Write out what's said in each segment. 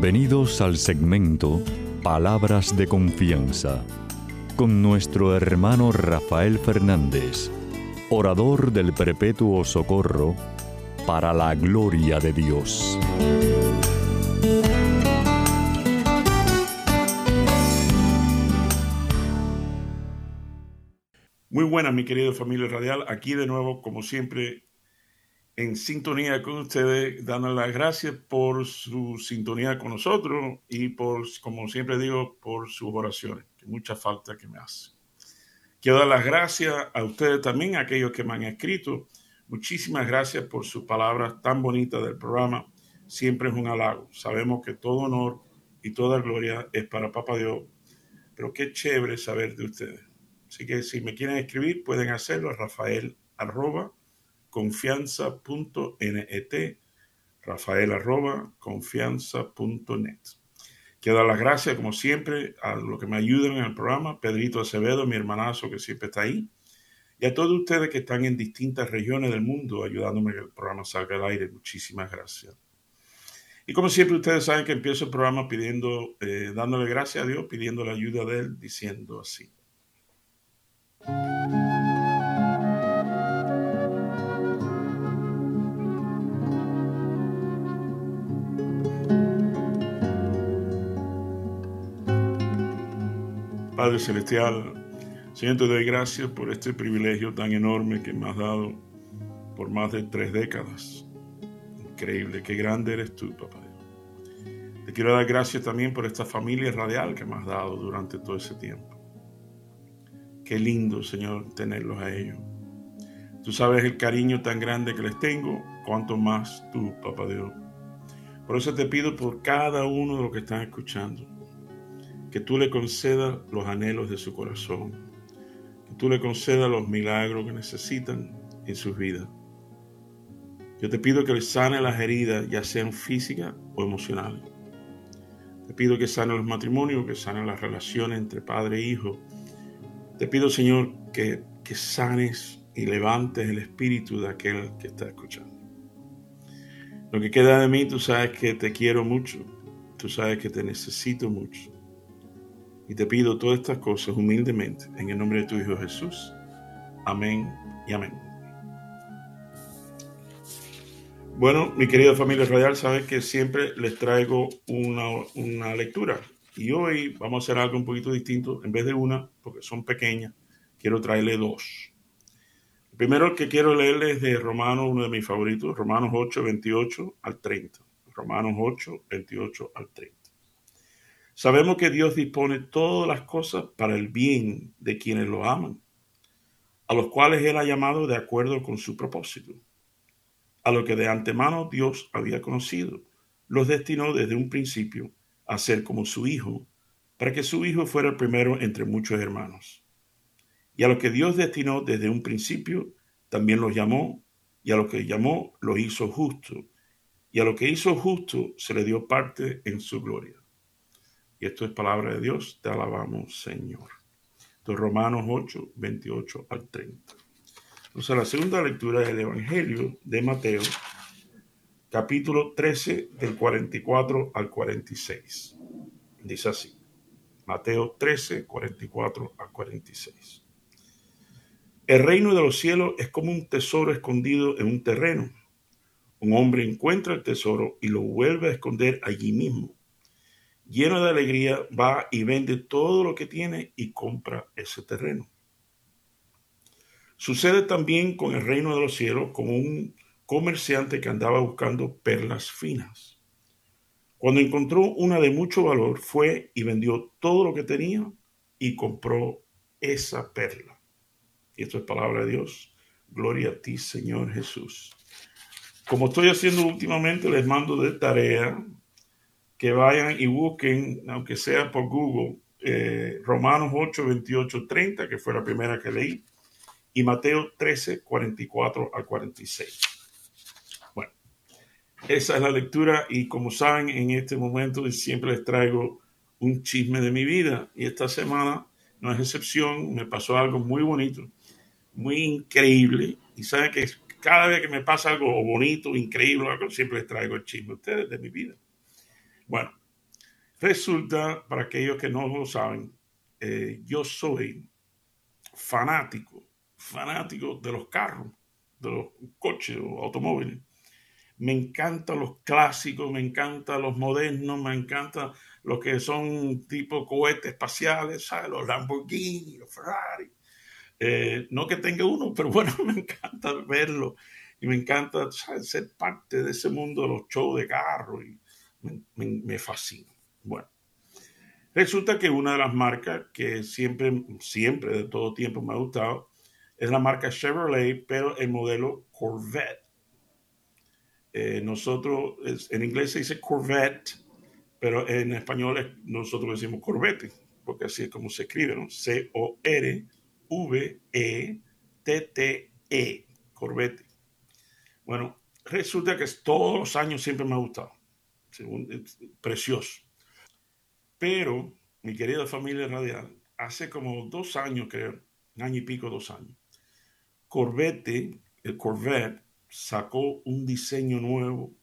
Bienvenidos al segmento Palabras de Confianza con nuestro hermano Rafael Fernández, orador del Perpetuo Socorro, para la gloria de Dios. Muy buenas, mi querido familia radial. Aquí de nuevo, como siempre, en sintonía con ustedes, dando las gracias por su sintonía con nosotros y por, como siempre digo, por sus oraciones, que mucha falta que me hace. Quiero dar las gracias a ustedes también, a aquellos que me han escrito. Muchísimas gracias por sus palabras tan bonitas del programa. Siempre es un halago. Sabemos que todo honor y toda gloria es para Papá Dios, pero qué chévere saber de ustedes. Así que si me quieren escribir, pueden hacerlo a Rafael arroba confianza.net, rafael arroba confianza.net. Quiero dar las gracias, como siempre, a los que me ayudan en el programa, Pedrito Acevedo, mi hermanazo que siempre está ahí, y a todos ustedes que están en distintas regiones del mundo ayudándome que el programa salga al aire. Muchísimas gracias. Y como siempre, ustedes saben que empiezo el programa pidiendo, eh, dándole gracias a Dios, pidiendo la ayuda de Él, diciendo así. Padre Celestial, Señor, te doy gracias por este privilegio tan enorme que me has dado por más de tres décadas. Increíble, qué grande eres tú, papá. Te quiero dar gracias también por esta familia radial que me has dado durante todo ese tiempo. Qué lindo, Señor, tenerlos a ellos. Tú sabes el cariño tan grande que les tengo, cuanto más tú, papá Dios. Por eso te pido por cada uno de los que están escuchando, que tú le concedas los anhelos de su corazón, que tú le concedas los milagros que necesitan en sus vidas. Yo te pido que les sane las heridas, ya sean físicas o emocionales. Te pido que sane los matrimonios, que sane las relaciones entre padre e hijo. Te pido, Señor, que, que sanes y levantes el espíritu de aquel que está escuchando. Lo que queda de mí, tú sabes que te quiero mucho, tú sabes que te necesito mucho. Y te pido todas estas cosas humildemente en el nombre de tu Hijo Jesús. Amén y amén. Bueno, mi querida familia radial, sabes que siempre les traigo una, una, lectura. Y hoy vamos a hacer algo un poquito distinto. En vez de una, porque son pequeñas, quiero traerle dos. El primero que quiero leerles es de Romanos, uno de mis favoritos, Romanos 8, 28 al 30. Romanos 8, 28 al 30. Sabemos que Dios dispone todas las cosas para el bien de quienes lo aman, a los cuales Él ha llamado de acuerdo con su propósito. A lo que de antemano Dios había conocido, los destinó desde un principio a ser como su Hijo, para que su Hijo fuera el primero entre muchos hermanos. Y a lo que Dios destinó desde un principio, también los llamó, y a lo que llamó, los hizo justo, y a lo que hizo justo se le dio parte en su gloria. Y esto es palabra de Dios, te alabamos, Señor. Es Romanos 8, 28 al 30. Entonces, la segunda lectura es el Evangelio de Mateo, capítulo 13, del 44 al 46. Dice así, Mateo 13, 44 al 46. El reino de los cielos es como un tesoro escondido en un terreno. Un hombre encuentra el tesoro y lo vuelve a esconder allí mismo lleno de alegría, va y vende todo lo que tiene y compra ese terreno. Sucede también con el reino de los cielos, como un comerciante que andaba buscando perlas finas. Cuando encontró una de mucho valor, fue y vendió todo lo que tenía y compró esa perla. Y esto es palabra de Dios. Gloria a ti, Señor Jesús. Como estoy haciendo últimamente, les mando de tarea que vayan y busquen, aunque sea por Google, eh, Romanos 8, 28, 30, que fue la primera que leí, y Mateo 13, 44 al 46. Bueno, esa es la lectura y como saben, en este momento siempre les traigo un chisme de mi vida y esta semana no es excepción, me pasó algo muy bonito, muy increíble y saben que cada vez que me pasa algo bonito, increíble, siempre les traigo el chisme a ustedes de mi vida. Bueno, Resulta, para aquellos que no lo saben, eh, yo soy fanático, fanático de los carros, de los coches o automóviles. Me encantan los clásicos, me encantan los modernos, me encantan los que son tipo cohetes espaciales, ¿sabes? los Lamborghini, los Ferrari. Eh, no que tenga uno, pero bueno, me encanta verlo y me encanta ser parte de ese mundo de los shows de carro y me, fascina. Bueno, resulta que una de las marcas que siempre, siempre, de todo tiempo me ha gustado es la marca Chevrolet, pero el modelo Corvette. Eh, nosotros, en inglés se dice Corvette, pero en español nosotros decimos Corvette, porque así es como se escribe, ¿no? C-O-R-V-E-T-T-E, Corvette. Bueno, resulta que todos los años siempre me ha gustado. Precioso. Pero, mi querida familia radial, hace como dos años, creo, un año y pico, dos años, Corvette, el Corvette, sacó un diseño nuevo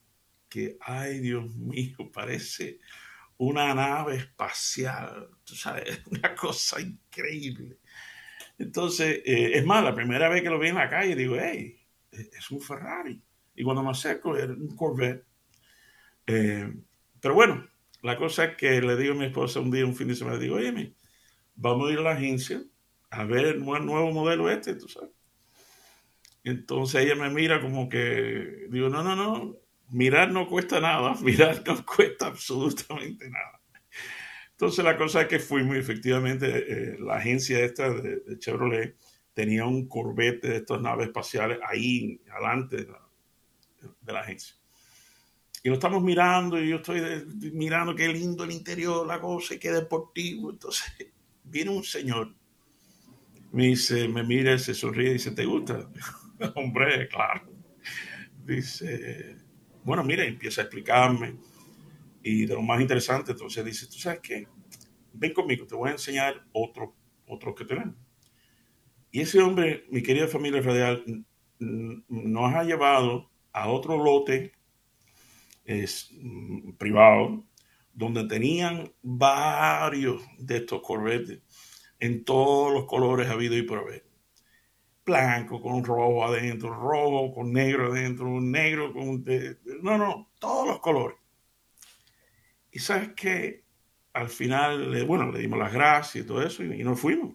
que, ay Dios mío, parece una nave espacial, tú sabes, una cosa increíble. Entonces, eh, es más, la primera vez que lo vi en la calle, digo, hey, es un Ferrari. Y cuando me acerco, era un Corvette. Eh, pero bueno, la cosa es que le digo a mi esposa un día, un fin de semana, digo, oye, vamos a ir a la agencia a ver el nuevo modelo este, tú sabes. Entonces ella me mira como que, digo, no, no, no, mirar no cuesta nada, mirar no cuesta absolutamente nada. Entonces la cosa es que fuimos, efectivamente, eh, la agencia esta de Chevrolet tenía un Corvette de estas naves espaciales ahí adelante de la, agencia. Y lo estamos mirando y yo estoy mirando qué lindo el interior, la cosa y qué deportivo. Entonces viene un señor, me dice, me mira, se sonríe y dice, ¿te gusta? Hombre, claro. Dice, bueno, mira, empieza a explicarme. Y de lo más interesante, entonces dice, ¿tú sabes qué? Ven conmigo, te voy a enseñar otro, otro que tenemos. Y ese hombre, mi querida familia radial, nos ha llevado a otro lote es, mm, privado donde tenían varios de estos corbetes en todos los colores habido y por haber. Blanco con rojo adentro, rojo con negro adentro, negro con... no, no, todos los colores. Y sabes que al final, bueno, le dimos las gracias y todo eso y, nos fuimos.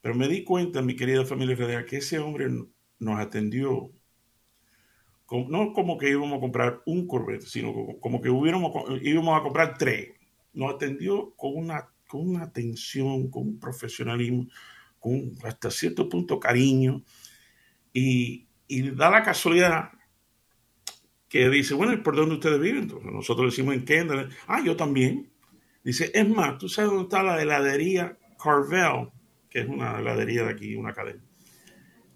Pero me di cuenta, mi querida familia que ese hombre nos atendió, no como que íbamos a comprar un Corvette, sino como que hubiéramos, íbamos a comprar tres. Nos atendió con una, con una atención, con un profesionalismo, con hasta cierto punto cariño. Y, y da la casualidad que dice, bueno, ¿por dónde ustedes viven? Entonces, nosotros decimos en Kendall. Ah, yo también. Dice, es más, ¿tú sabes dónde está la heladería Carvel? que es una heladería de aquí, una cadena.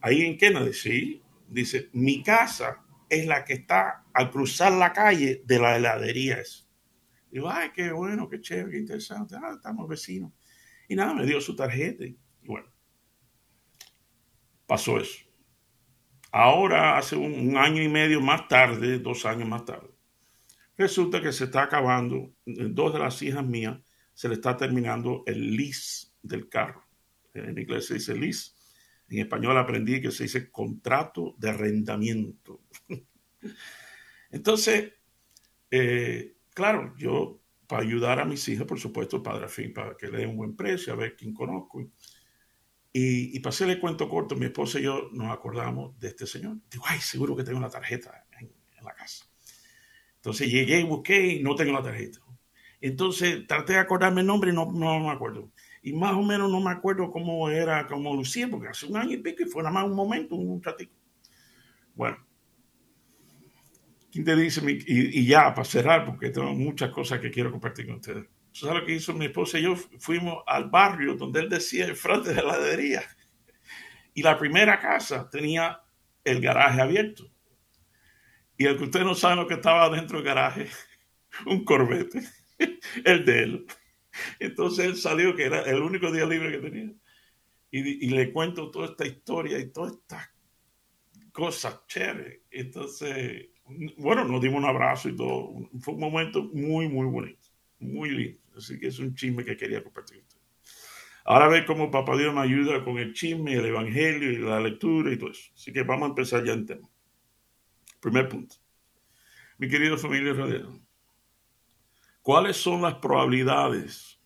Ahí en Kennedy, sí, dice, mi casa es la que está al cruzar la calle de la heladería. Digo, ay, qué bueno, qué chévere, qué interesante. Ah, estamos vecinos. Y nada, me dio su tarjeta. Y bueno, pasó eso. Ahora, hace un, año y medio más tarde, dos años más tarde, resulta que se está acabando, dos de las hijas mías, se le está terminando el lease del carro en inglés se dice lease, en español aprendí que se dice contrato de arrendamiento. Entonces, eh, claro, yo para ayudar a mis hijas, por supuesto, padre fin, para que le den un buen precio, a ver quién conozco. Y, y el cuento corto, mi esposa y yo nos acordamos de este señor. Digo, ay, seguro que tengo una tarjeta en, la casa. Entonces llegué y busqué y no tengo la tarjeta. Entonces traté de acordarme el nombre y no, no me acuerdo y más o menos no me acuerdo cómo era, cómo lucía, porque hace un año y pico y fue nada más un momento, un ratito. Bueno, ¿quién te dice? Y, ya, para cerrar, porque tengo muchas cosas que quiero compartir con ustedes. ¿Sabes lo que hizo mi esposa y yo? Fuimos al barrio donde él decía el frente de la heladería. Y la primera casa tenía el garaje abierto. Y el que usted no sabe lo que estaba dentro del garaje, un Corvette, el de él. Entonces él salió, que era el único día libre que tenía. Y, le cuento toda esta historia y todas estas cosas chéveres. Entonces, bueno, nos dimos un abrazo y todo. Fue un momento muy, muy bonito. Muy lindo. Así que es un chisme que quería compartir. Ahora ve cómo Papá Dios me ayuda con el chisme, el evangelio y la lectura y todo eso. Así que vamos a empezar ya en tema. Primer punto. Mi querido familia ¿cuáles son las probabilidades?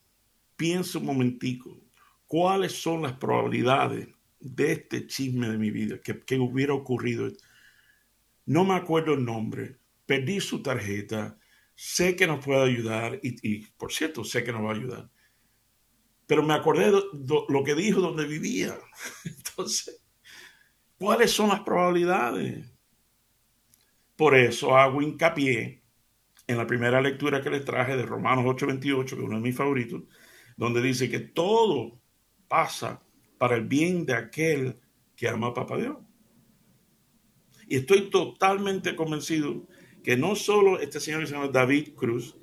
Piensa un momentico. ¿Cuáles son las probabilidades de este chisme de mi vida que, hubiera ocurrido? No me acuerdo el nombre, perdí su tarjeta, sé que nos puede ayudar y, y por cierto, sé que nos va a ayudar pero me acordé de lo que dijo donde vivía. Entonces, ¿cuáles son las probabilidades? Por eso hago hincapié en la primera lectura que les traje de Romanos 8:28, que es uno de mis favoritos, donde dice que todo pasa para el bien de aquel que ama a Papá Dios. Y estoy totalmente convencido que no solo este señor que se llama David Cruz,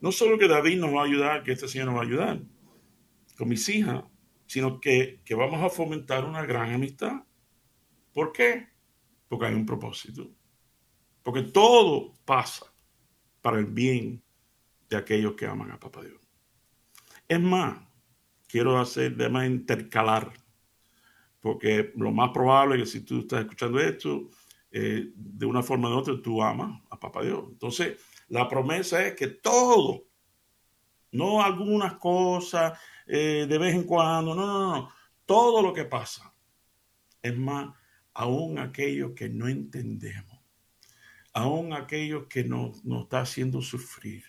no solo que David nos va a ayudar, que este señor nos va a ayudar, con mis hijas, sino que, vamos a fomentar una gran amistad. ¿Por qué? Porque hay un propósito. Porque todo pasa para el bien de aquellos que aman a Papá Dios. Es más, quiero hacer de más intercalar, porque lo más probable es que si tú estás escuchando esto, eh, de una forma u otra tú amas a Papá Dios. Entonces, la promesa es que todo, no algunas cosas, eh, de vez en cuando, no, no, no, todo lo que pasa. Es más, aún aquello que no entendemos, aún aquello que nos, está haciendo sufrir,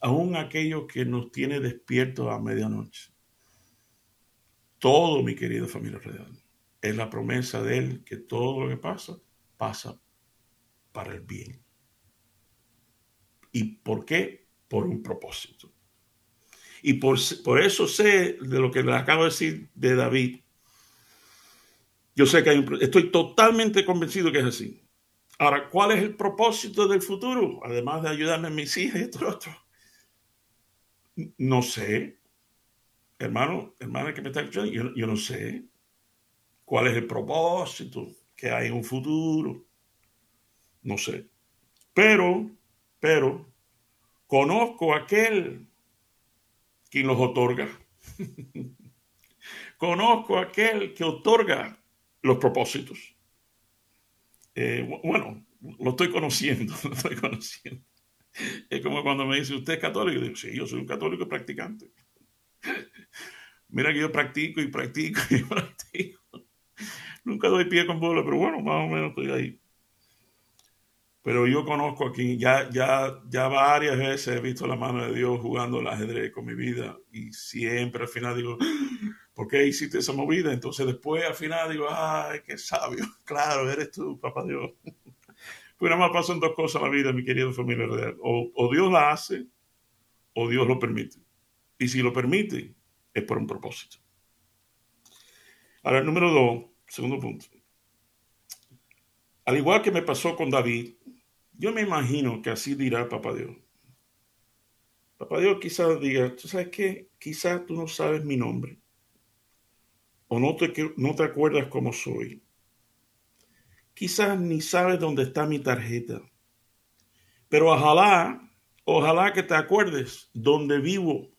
aún aquello que nos tiene despiertos a medianoche. Todo, mi querido familia real, es la promesa de Él que todo lo que pasa, pasa para el bien. ¿Y por qué? Por un propósito. Y por, por eso sé de lo que le acabo de decir de David. Yo sé que hay un, estoy totalmente convencido que es así. Ahora, ¿cuál es el propósito del futuro? Además de ayudarme a mis hijas y esto. No sé. Hermano, hermana que me está escuchando, yo, yo no sé. ¿Cuál es el propósito que hay en un futuro? No sé. Pero, pero, conozco aquel quien los otorga. Conozco a aquel que otorga los propósitos. Eh, bueno, lo estoy conociendo, lo estoy conociendo. Es como cuando me dice, ¿usted es católico? Yo digo, sí, yo soy un católico practicante. Mira que yo practico y practico y practico. Nunca doy pie con bola, pero bueno, más o menos estoy ahí. Pero yo conozco aquí, ya, ya, ya varias veces he visto la mano de Dios jugando el ajedrez con mi vida y siempre al final digo, ¿por qué hiciste esa movida? Entonces después al final digo, ay, qué sabio, claro, eres tú, papá Dios. Pues nada más pasan dos cosas en la vida, mi querido familia real. O, Dios la hace o Dios lo permite. Y si lo permite, es por un propósito. Ahora, número dos, segundo punto. Al igual que me pasó con David, yo me imagino que así dirá Papá Dios. Papá Dios quizás diga, ¿tú sabes qué? Quizás tú no sabes mi nombre. O no te, no te acuerdas cómo soy. Quizás ni sabes dónde está mi tarjeta. Pero ojalá, ojalá que te acuerdes dónde vivo.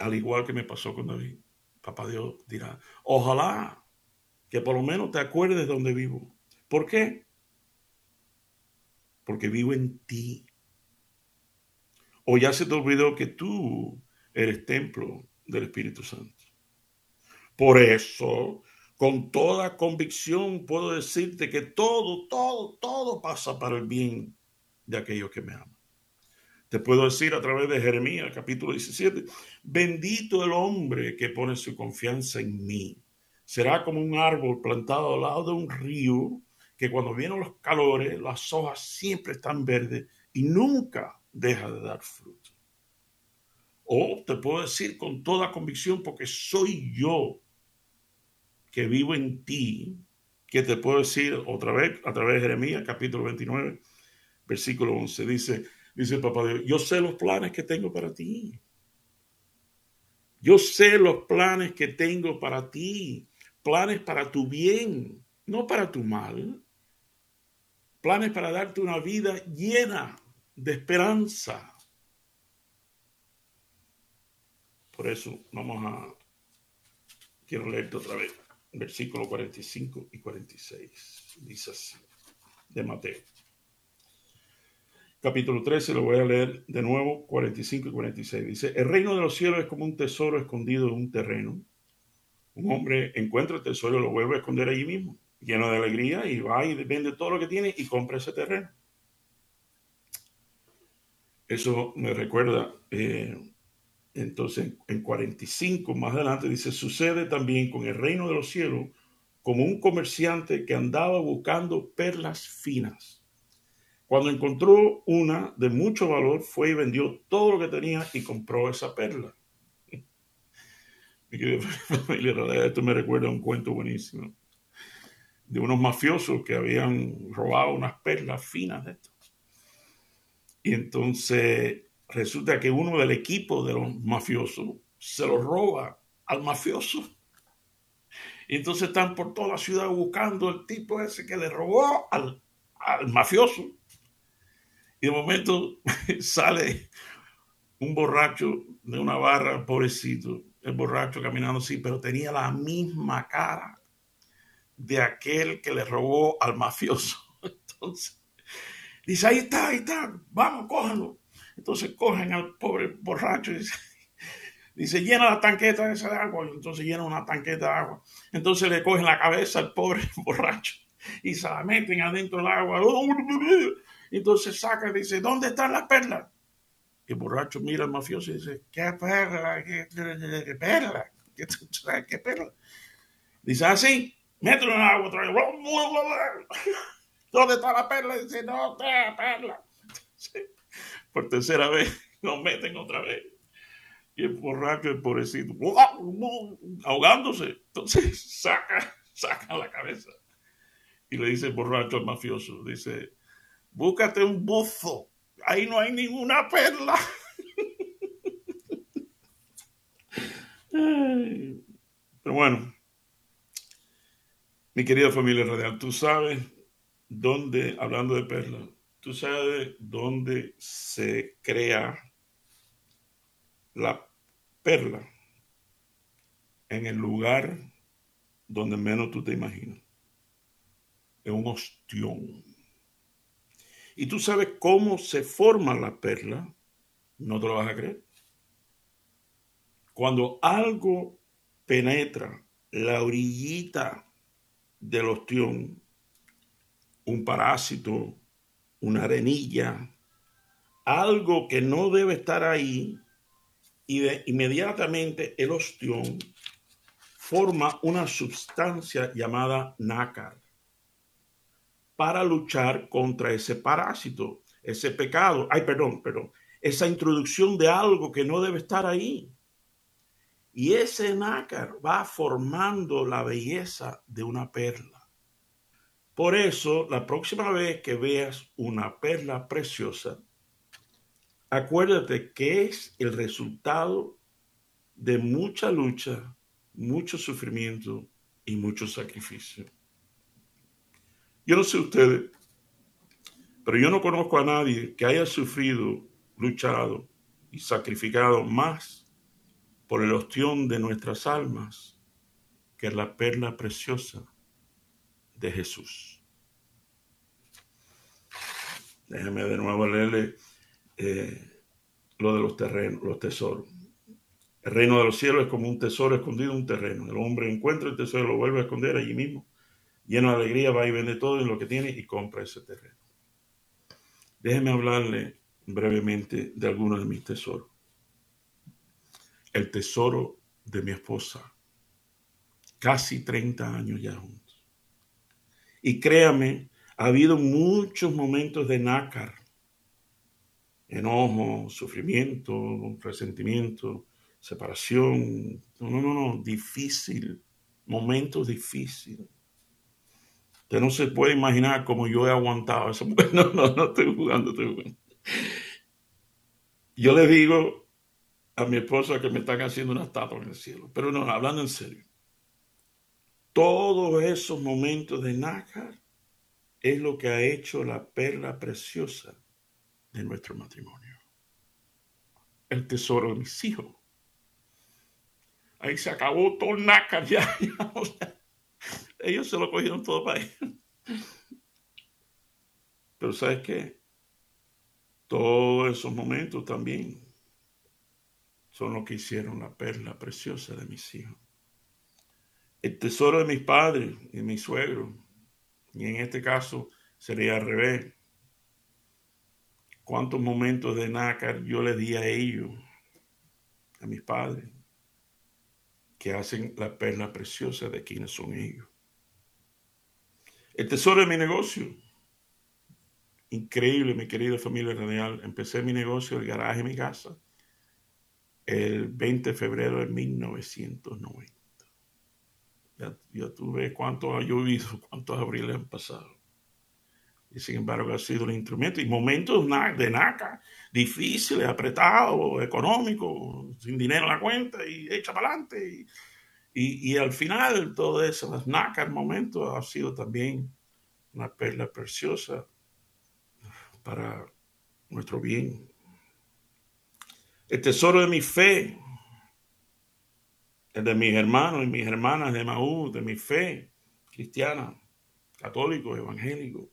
Al igual que me pasó con David. Papá Dios dirá, ojalá que por lo menos te acuerdes dónde vivo. ¿Por qué? porque vivo en ti. O ya se te olvidó que tú eres templo del Espíritu Santo. Por eso, con toda convicción puedo decirte que todo, todo, todo pasa para el bien de aquellos que me aman. Te puedo decir a través de Jeremías capítulo 17, bendito el hombre que pone su confianza en mí. Será como un árbol plantado al lado de un río que cuando vienen los calores, las hojas siempre están verdes y nunca deja de dar fruto. O te puedo decir con toda convicción, porque soy yo que vivo en ti, que te puedo decir otra vez a través de Jeremías capítulo 29, versículo 11, dice, dice el papá Dios, yo sé los planes que tengo para ti. Yo sé los planes que tengo para ti, planes para tu bien, no para tu mal planes para darte una vida llena de esperanza. Por eso vamos a, quiero leerte otra vez, versículo 45 y 46. Dice así, de Mateo. Capítulo 13, lo voy a leer de nuevo, 45 y 46. Dice, el reino de los cielos es como un tesoro escondido en un terreno. Un hombre encuentra el tesoro y lo vuelve a esconder allí mismo, lleno de alegría, y va y vende todo lo que tiene y compra ese terreno. Eso me recuerda, eh, entonces en 45 más adelante dice, sucede también con el reino de los cielos como un comerciante que andaba buscando perlas finas. Cuando encontró una de mucho valor, fue y vendió todo lo que tenía y compró esa perla. esto me recuerda a un cuento buenísimo de unos mafiosos que habían robado unas perlas finas de esto. Y entonces resulta que uno del equipo de los mafiosos se lo roba al mafioso. Entonces están por toda la ciudad buscando el tipo ese que le robó al, al mafioso. Y de momento sale un borracho de una barra, pobrecito, el borracho caminando así, pero tenía la misma cara de aquel que le robó al mafioso. Entonces, Dice, ahí está, ahí está, vamos, cójanlo. Entonces cogen al pobre borracho y dice, llena la tanqueta esa de agua. Entonces llena una tanqueta de agua. Entonces le cogen la cabeza al pobre borracho y se la meten adentro del agua. Entonces saca y dice, ¿dónde están las perlas? Y el borracho mira al mafioso y dice, ¿qué perla? ¿Qué, perla? ¿Qué, perla? Dice, así, ah, mételo en el agua otra vez. ¿Dónde está la perla? Dice, no está la perla. Por tercera vez, nos meten otra vez. Y el borracho, el pobrecito, ahogándose. Entonces saca, saca la cabeza. Y le dice el borracho al mafioso, dice, búscate un buzo. Ahí no hay ninguna perla. Pero bueno, mi querida familia radial, tú sabes dónde, hablando de perlas, tú sabes dónde se crea la perla en el lugar donde menos tú te imaginas. En un ostión. Y tú sabes cómo se forma la perla, no te lo vas a creer. Cuando algo penetra la orillita del ostión, un parásito, una arenilla, algo que no debe estar ahí, y de, inmediatamente el ostión forma una sustancia llamada nácar para luchar contra ese parásito, ese pecado, ay, perdón, perdón, esa introducción de algo que no debe estar ahí. Y ese nácar va formando la belleza de una perla. Por eso, la próxima vez que veas una perla preciosa, acuérdate que es el resultado de mucha lucha, mucho sufrimiento y mucho sacrificio. Yo no sé ustedes, pero yo no conozco a nadie que haya sufrido, luchado y sacrificado más por el ostión de nuestras almas que la perla preciosa de Jesús. Déjeme de nuevo leerle eh, lo de los terrenos, los tesoros. El reino de los cielos es como un tesoro escondido en un terreno. El hombre encuentra el tesoro, lo vuelve a esconder allí mismo. Lleno de alegría, va y vende todo en lo que tiene y compra ese terreno. Déjeme hablarle brevemente de algunos de mis tesoros. El tesoro de mi esposa. Casi 30 años ya. Y créame, ha habido muchos momentos de nácar, enojo, sufrimiento, resentimiento, separación. No, no, no, no, difícil, momentos difíciles. Usted no se puede imaginar cómo yo he aguantado eso. No, no, no estoy jugando, estoy jugando. Yo le digo a mi esposa que me están haciendo una estatua en el cielo, pero no, hablando en serio todos esos momentos de nácar es lo que ha hecho la perla preciosa de nuestro matrimonio. El tesoro de mis hijos. Ahí se acabó todo nácar ya. ellos se lo cogieron todo para ellos. Pero ¿sabes qué? Todos esos momentos también son lo que hicieron la perla preciosa de mis hijos. El tesoro de mis padres y de mis suegros. Y en este caso sería al revés. ¿Cuántos momentos de nácar yo le di a ellos, a mis padres, que hacen la perla preciosa de quienes son ellos? El tesoro de mi negocio. Increíble, mi querida familia radial. Empecé mi negocio, el garaje mi casa, el 20 de febrero de 1990. Ya, tú ves cuánto ha llovido, cuántos abriles han pasado. Y sin embargo ha sido un instrumento. Y momentos de naca, difíciles, apretados, económicos, sin dinero en la cuenta y echa para adelante. Y, y, al final todo eso, las nacas, momento ha sido también una perla preciosa para nuestro bien el tesoro de mi fe, el de mis hermanos y mis hermanas de Maú, de mi fe cristiana, católico, evangélico.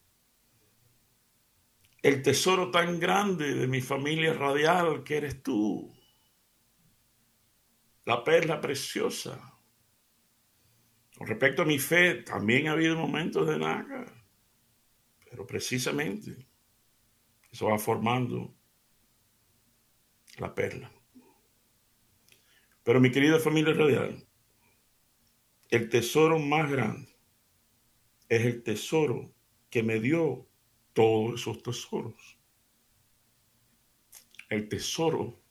El tesoro tan grande de mi familia radial que eres tú. La perla preciosa. Con respecto a mi fe, también ha habido momentos de naga, pero precisamente eso va formando la perla. Pero mi querida familia radial, el tesoro más grande es el tesoro que me dio todos esos tesoros. El tesoro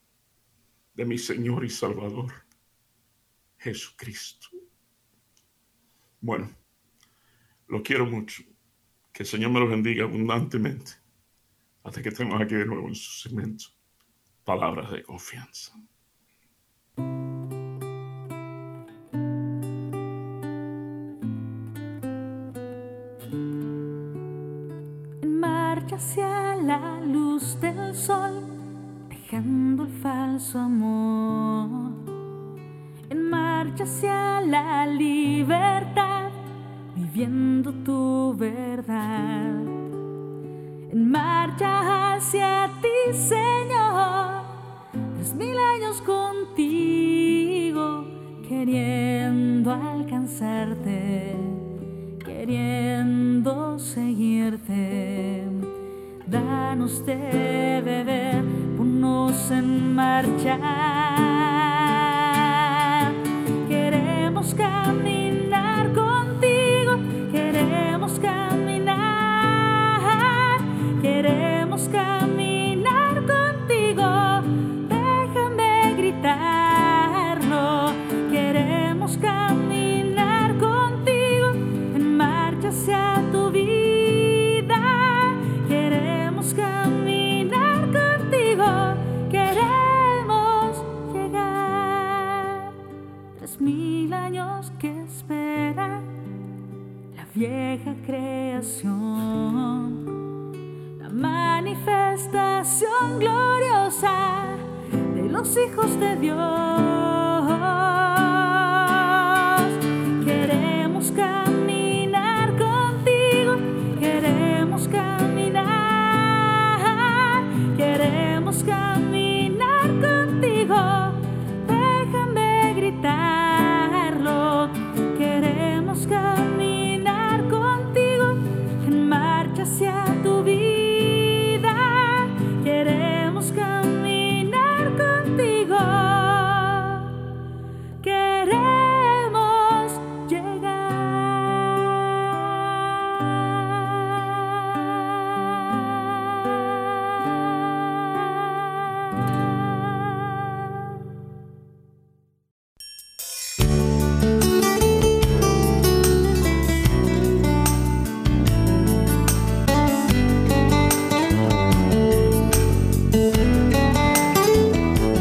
de mi Señor y Salvador, Jesucristo. Bueno, lo quiero mucho. Que el Señor me lo bendiga abundantemente. Hasta que estemos aquí de nuevo en su segmento palabras de confianza. En marcha hacia la luz del sol, dejando el falso amor. En marcha hacia la libertad, viviendo tu verdad. En marcha hacia ti, Señor mil años contigo, queriendo alcanzarte, queriendo seguirte. Danos de beber, ponnos en marcha.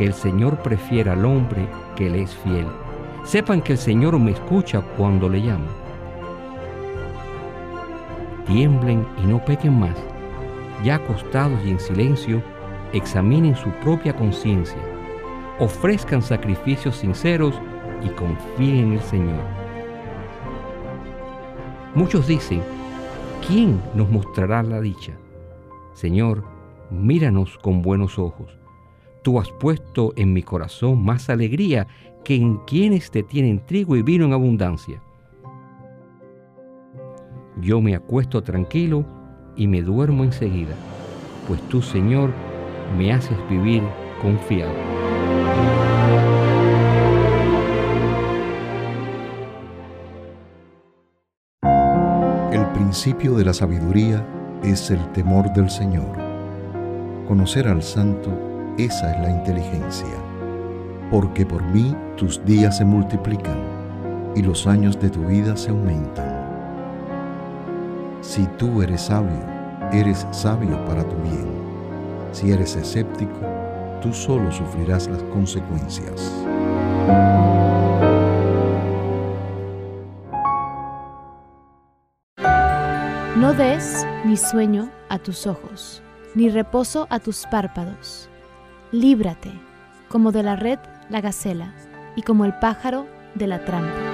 que el Señor prefiere al hombre que le es fiel. Sepan que el Señor me escucha cuando le llamo. Tiemblen y no pequen más. Ya acostados y en silencio, examinen su propia conciencia. Ofrezcan sacrificios sinceros y confíen en el Señor. Muchos dicen, ¿quién nos mostrará la dicha? Señor, míranos con buenos ojos Tú has puesto en mi corazón más alegría que en quienes te tienen trigo y vino en abundancia. Yo me acuesto tranquilo y me duermo enseguida, pues tú, Señor, me haces vivir confiado. El principio de la sabiduría es el temor del Señor. Conocer al santo esa es la inteligencia. Porque por mí tus días se multiplican y los años de tu vida se aumentan. Si tú eres sabio, eres sabio para tu bien. Si eres escéptico, tú solo sufrirás las consecuencias. No des ni sueño a tus ojos, ni reposo a tus párpados líbrate, como de la red la gacela, y como el pájaro de la trampa.